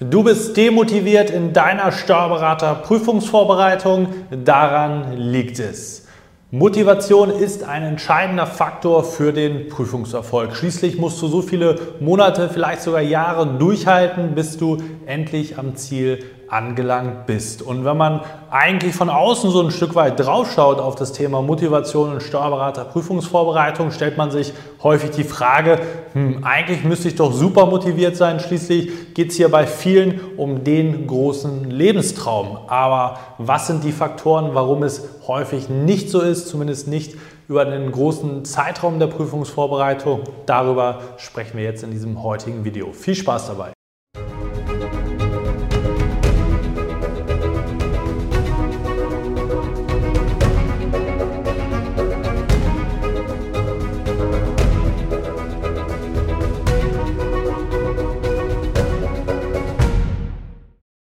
Du bist demotiviert in deiner Steuerberater-Prüfungsvorbereitung, daran liegt es. Motivation ist ein entscheidender Faktor für den Prüfungserfolg. Schließlich musst du so viele Monate, vielleicht sogar Jahre durchhalten, bis du endlich am Ziel angelangt bist. Und wenn man eigentlich von außen so ein Stück weit draufschaut auf das Thema Motivation und Steuerberater-Prüfungsvorbereitung, stellt man sich häufig die Frage, hm, eigentlich müsste ich doch super motiviert sein. Schließlich geht es hier bei vielen um den großen Lebenstraum. Aber was sind die Faktoren, warum es häufig nicht so ist, zumindest nicht über einen großen Zeitraum der Prüfungsvorbereitung? Darüber sprechen wir jetzt in diesem heutigen Video. Viel Spaß dabei!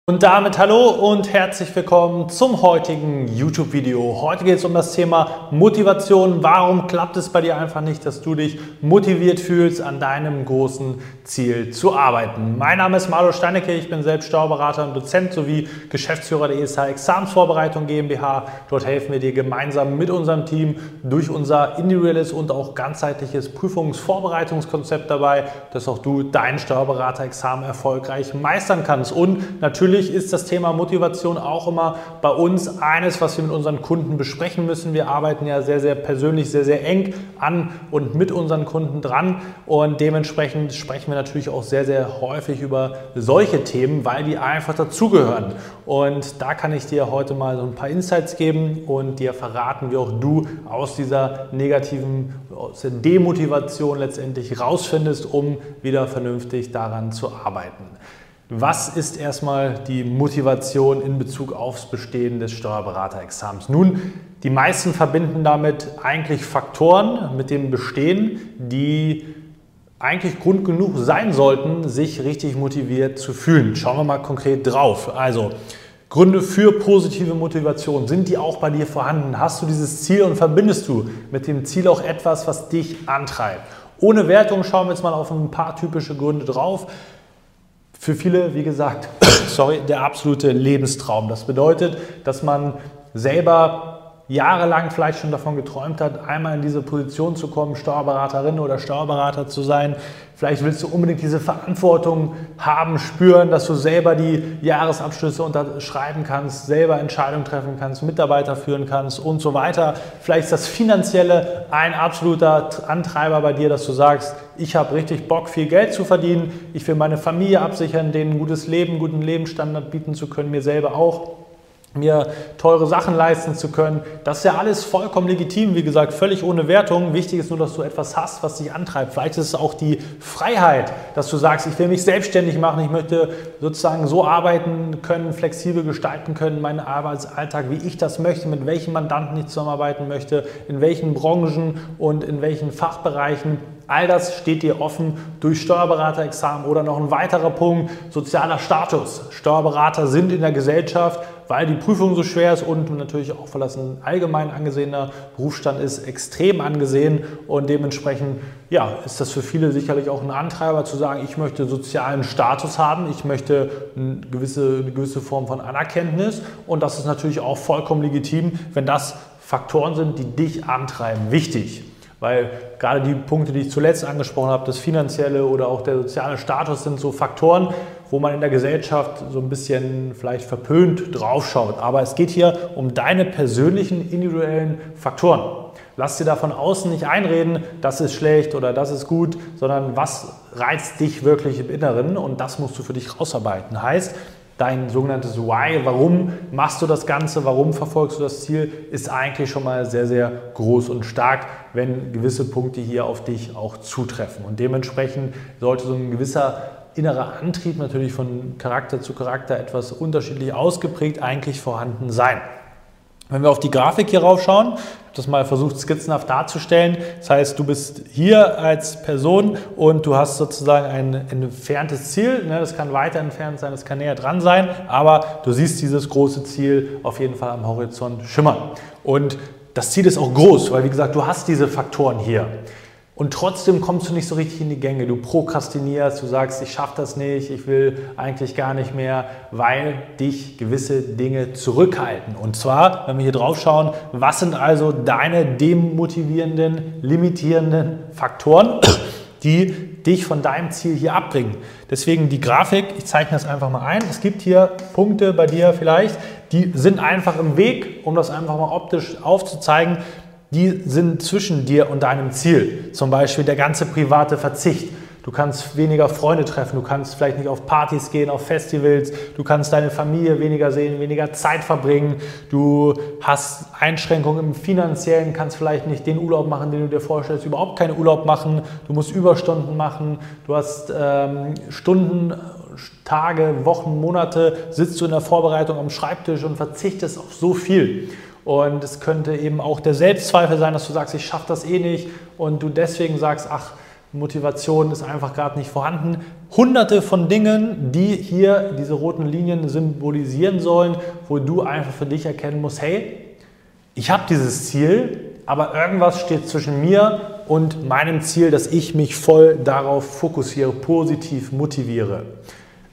Und damit hallo und herzlich willkommen zum heutigen YouTube-Video. Heute geht es um das Thema Motivation. Warum klappt es bei dir einfach nicht, dass du dich motiviert fühlst, an deinem großen Ziel zu arbeiten? Mein Name ist Marlo Steinecke, ich bin selbst Steuerberater und Dozent sowie Geschäftsführer der ESH Examensvorbereitung GmbH. Dort helfen wir dir gemeinsam mit unserem Team durch unser individuelles und auch ganzheitliches Prüfungsvorbereitungskonzept dabei, dass auch du dein Steuerberater-Examen erfolgreich meistern kannst. Und natürlich Natürlich ist das Thema Motivation auch immer bei uns eines, was wir mit unseren Kunden besprechen müssen. Wir arbeiten ja sehr, sehr persönlich, sehr, sehr eng an und mit unseren Kunden dran und dementsprechend sprechen wir natürlich auch sehr, sehr häufig über solche Themen, weil die einfach dazugehören. Und da kann ich dir heute mal so ein paar Insights geben und dir verraten, wie auch du aus dieser negativen aus der Demotivation letztendlich rausfindest, um wieder vernünftig daran zu arbeiten. Was ist erstmal die Motivation in Bezug aufs Bestehen des Steuerberaterexamens? Nun, die meisten verbinden damit eigentlich Faktoren mit dem Bestehen, die eigentlich Grund genug sein sollten, sich richtig motiviert zu fühlen. Schauen wir mal konkret drauf. Also, Gründe für positive Motivation, sind die auch bei dir vorhanden? Hast du dieses Ziel und verbindest du mit dem Ziel auch etwas, was dich antreibt? Ohne Wertung schauen wir jetzt mal auf ein paar typische Gründe drauf. Für viele, wie gesagt, sorry, der absolute Lebenstraum. Das bedeutet, dass man selber jahrelang vielleicht schon davon geträumt hat, einmal in diese Position zu kommen, Steuerberaterin oder Steuerberater zu sein. Vielleicht willst du unbedingt diese Verantwortung haben, spüren, dass du selber die Jahresabschlüsse unterschreiben kannst, selber Entscheidungen treffen kannst, Mitarbeiter führen kannst und so weiter. Vielleicht ist das Finanzielle ein absoluter Antreiber bei dir, dass du sagst, ich habe richtig Bock, viel Geld zu verdienen, ich will meine Familie absichern, denen ein gutes Leben, guten Lebensstandard bieten zu können, mir selber auch mir teure Sachen leisten zu können. Das ist ja alles vollkommen legitim, wie gesagt, völlig ohne Wertung. Wichtig ist nur, dass du etwas hast, was dich antreibt. Vielleicht ist es auch die Freiheit, dass du sagst, ich will mich selbstständig machen, ich möchte sozusagen so arbeiten können, flexibel gestalten können, meinen Arbeitsalltag, wie ich das möchte, mit welchen Mandanten ich zusammenarbeiten möchte, in welchen Branchen und in welchen Fachbereichen. All das steht dir offen durch Steuerberaterexamen oder noch ein weiterer Punkt, sozialer Status. Steuerberater sind in der Gesellschaft, weil die Prüfung so schwer ist und natürlich auch, ein allgemein angesehener Berufsstand ist, extrem angesehen und dementsprechend ja, ist das für viele sicherlich auch ein Antreiber zu sagen, ich möchte sozialen Status haben, ich möchte eine gewisse, eine gewisse Form von Anerkenntnis und das ist natürlich auch vollkommen legitim, wenn das Faktoren sind, die dich antreiben. Wichtig. Weil gerade die Punkte, die ich zuletzt angesprochen habe, das finanzielle oder auch der soziale Status sind so Faktoren, wo man in der Gesellschaft so ein bisschen vielleicht verpönt draufschaut. Aber es geht hier um deine persönlichen individuellen Faktoren. Lass dir da von außen nicht einreden, das ist schlecht oder das ist gut, sondern was reizt dich wirklich im Inneren und das musst du für dich rausarbeiten. Heißt, dein sogenanntes Why, warum machst du das Ganze, warum verfolgst du das Ziel, ist eigentlich schon mal sehr, sehr groß und stark, wenn gewisse Punkte hier auf dich auch zutreffen. Und dementsprechend sollte so ein gewisser innerer Antrieb natürlich von Charakter zu Charakter etwas unterschiedlich ausgeprägt eigentlich vorhanden sein. Wenn wir auf die Grafik hier raufschauen, das mal versucht skizzenhaft darzustellen. Das heißt, du bist hier als Person und du hast sozusagen ein entferntes Ziel. Ne, das kann weiter entfernt sein, das kann näher dran sein, aber du siehst dieses große Ziel auf jeden Fall am Horizont schimmern. Und das Ziel ist auch groß, weil wie gesagt, du hast diese Faktoren hier. Und trotzdem kommst du nicht so richtig in die Gänge. Du prokrastinierst, du sagst, ich schaffe das nicht, ich will eigentlich gar nicht mehr, weil dich gewisse Dinge zurückhalten. Und zwar, wenn wir hier drauf schauen, was sind also deine demotivierenden, limitierenden Faktoren, die dich von deinem Ziel hier abbringen. Deswegen die Grafik, ich zeichne das einfach mal ein. Es gibt hier Punkte bei dir vielleicht, die sind einfach im Weg, um das einfach mal optisch aufzuzeigen die sind zwischen dir und deinem Ziel. Zum Beispiel der ganze private Verzicht. Du kannst weniger Freunde treffen, du kannst vielleicht nicht auf Partys gehen, auf Festivals, du kannst deine Familie weniger sehen, weniger Zeit verbringen, du hast Einschränkungen im finanziellen, kannst vielleicht nicht den Urlaub machen, den du dir vorstellst, überhaupt keinen Urlaub machen, du musst Überstunden machen, du hast ähm, Stunden, Tage, Wochen, Monate, sitzt du in der Vorbereitung am Schreibtisch und verzichtest auf so viel. Und es könnte eben auch der Selbstzweifel sein, dass du sagst, ich schaffe das eh nicht und du deswegen sagst, ach, Motivation ist einfach gerade nicht vorhanden. Hunderte von Dingen, die hier diese roten Linien symbolisieren sollen, wo du einfach für dich erkennen musst, hey, ich habe dieses Ziel, aber irgendwas steht zwischen mir und meinem Ziel, dass ich mich voll darauf fokussiere, positiv motiviere.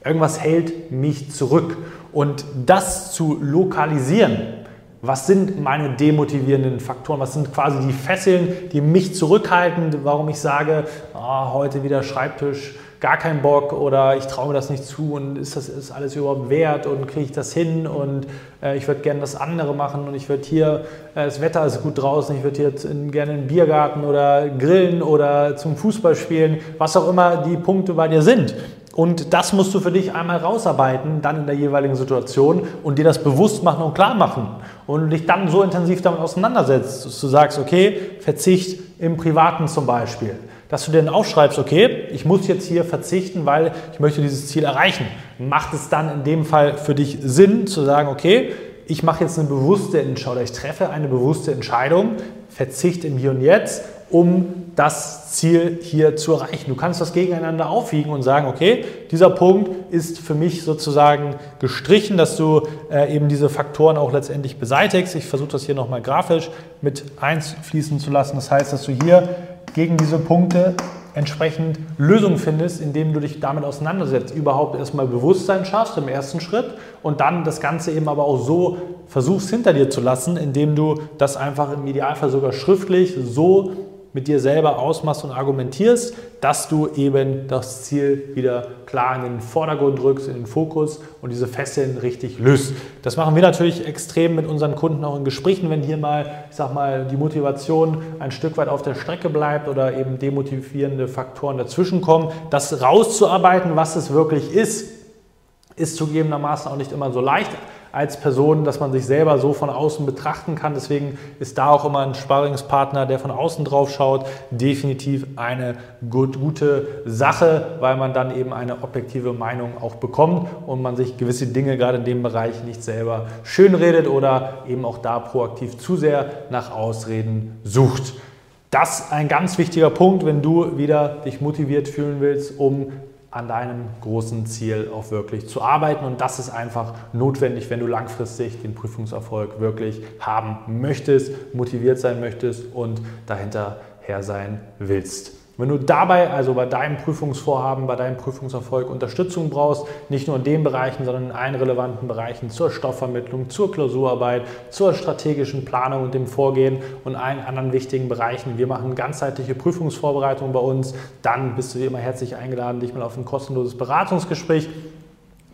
Irgendwas hält mich zurück. Und das zu lokalisieren, was sind meine demotivierenden Faktoren? Was sind quasi die Fesseln, die mich zurückhalten, warum ich sage, oh, heute wieder Schreibtisch, gar keinen Bock oder ich traue mir das nicht zu und ist das ist alles überhaupt wert und kriege ich das hin und äh, ich würde gerne das andere machen und ich würde hier, äh, das Wetter ist gut draußen, ich würde jetzt in, gerne in den Biergarten oder grillen oder zum Fußball spielen, was auch immer die Punkte bei dir sind. Und das musst du für dich einmal rausarbeiten, dann in der jeweiligen Situation und dir das bewusst machen und klar machen. Und dich dann so intensiv damit auseinandersetzt, dass du sagst, okay, Verzicht im Privaten zum Beispiel. Dass du dir dann aufschreibst, okay, ich muss jetzt hier verzichten, weil ich möchte dieses Ziel erreichen. Macht es dann in dem Fall für dich Sinn zu sagen, okay, ich mache jetzt eine bewusste Entscheidung, ich treffe eine bewusste Entscheidung, Verzicht im Hier und Jetzt, um das Ziel hier zu erreichen. Du kannst das gegeneinander aufwiegen und sagen, okay, dieser Punkt ist für mich sozusagen gestrichen, dass du äh, eben diese Faktoren auch letztendlich beseitigst. Ich versuche das hier nochmal grafisch mit einfließen zu lassen. Das heißt, dass du hier gegen diese Punkte entsprechend Lösungen findest, indem du dich damit auseinandersetzt, überhaupt erstmal Bewusstsein schaffst im ersten Schritt und dann das Ganze eben aber auch so versuchst hinter dir zu lassen, indem du das einfach im Idealfall sogar schriftlich so mit dir selber ausmachst und argumentierst, dass du eben das Ziel wieder klar in den Vordergrund rückst, in den Fokus und diese Fesseln richtig löst. Das machen wir natürlich extrem mit unseren Kunden auch in Gesprächen, wenn hier mal, ich sag mal, die Motivation ein Stück weit auf der Strecke bleibt oder eben demotivierende Faktoren dazwischen kommen, das rauszuarbeiten, was es wirklich ist, ist zugegebenermaßen auch nicht immer so leicht als Person, dass man sich selber so von außen betrachten kann. Deswegen ist da auch immer ein Sparringspartner, der von außen drauf schaut, definitiv eine gut, gute Sache, weil man dann eben eine objektive Meinung auch bekommt und man sich gewisse Dinge gerade in dem Bereich nicht selber schönredet oder eben auch da proaktiv zu sehr nach Ausreden sucht. Das ist ein ganz wichtiger Punkt, wenn du wieder dich motiviert fühlen willst, um an deinem großen Ziel auch wirklich zu arbeiten. Und das ist einfach notwendig, wenn du langfristig den Prüfungserfolg wirklich haben möchtest, motiviert sein möchtest und dahinterher sein willst. Wenn du dabei, also bei deinem Prüfungsvorhaben, bei deinem Prüfungserfolg Unterstützung brauchst, nicht nur in den Bereichen, sondern in allen relevanten Bereichen zur Stoffvermittlung, zur Klausurarbeit, zur strategischen Planung und dem Vorgehen und allen anderen wichtigen Bereichen. Wir machen ganzheitliche Prüfungsvorbereitungen bei uns. Dann bist du immer herzlich eingeladen, dich mal auf ein kostenloses Beratungsgespräch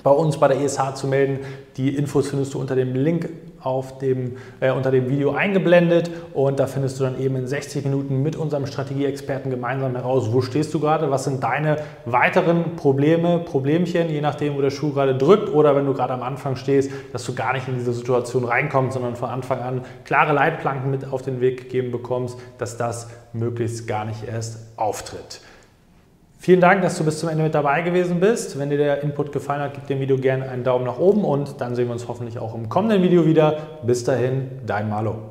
bei uns bei der ESH zu melden. Die Infos findest du unter dem Link auf dem, äh, unter dem Video eingeblendet und da findest du dann eben in 60 Minuten mit unserem Strategieexperten gemeinsam heraus, wo stehst du gerade, was sind deine weiteren Probleme, Problemchen, je nachdem, wo der Schuh gerade drückt oder wenn du gerade am Anfang stehst, dass du gar nicht in diese Situation reinkommst, sondern von Anfang an klare Leitplanken mit auf den Weg gegeben bekommst, dass das möglichst gar nicht erst auftritt. Vielen Dank, dass du bis zum Ende mit dabei gewesen bist. Wenn dir der Input gefallen hat, gib dem Video gerne einen Daumen nach oben und dann sehen wir uns hoffentlich auch im kommenden Video wieder. Bis dahin, dein Malo.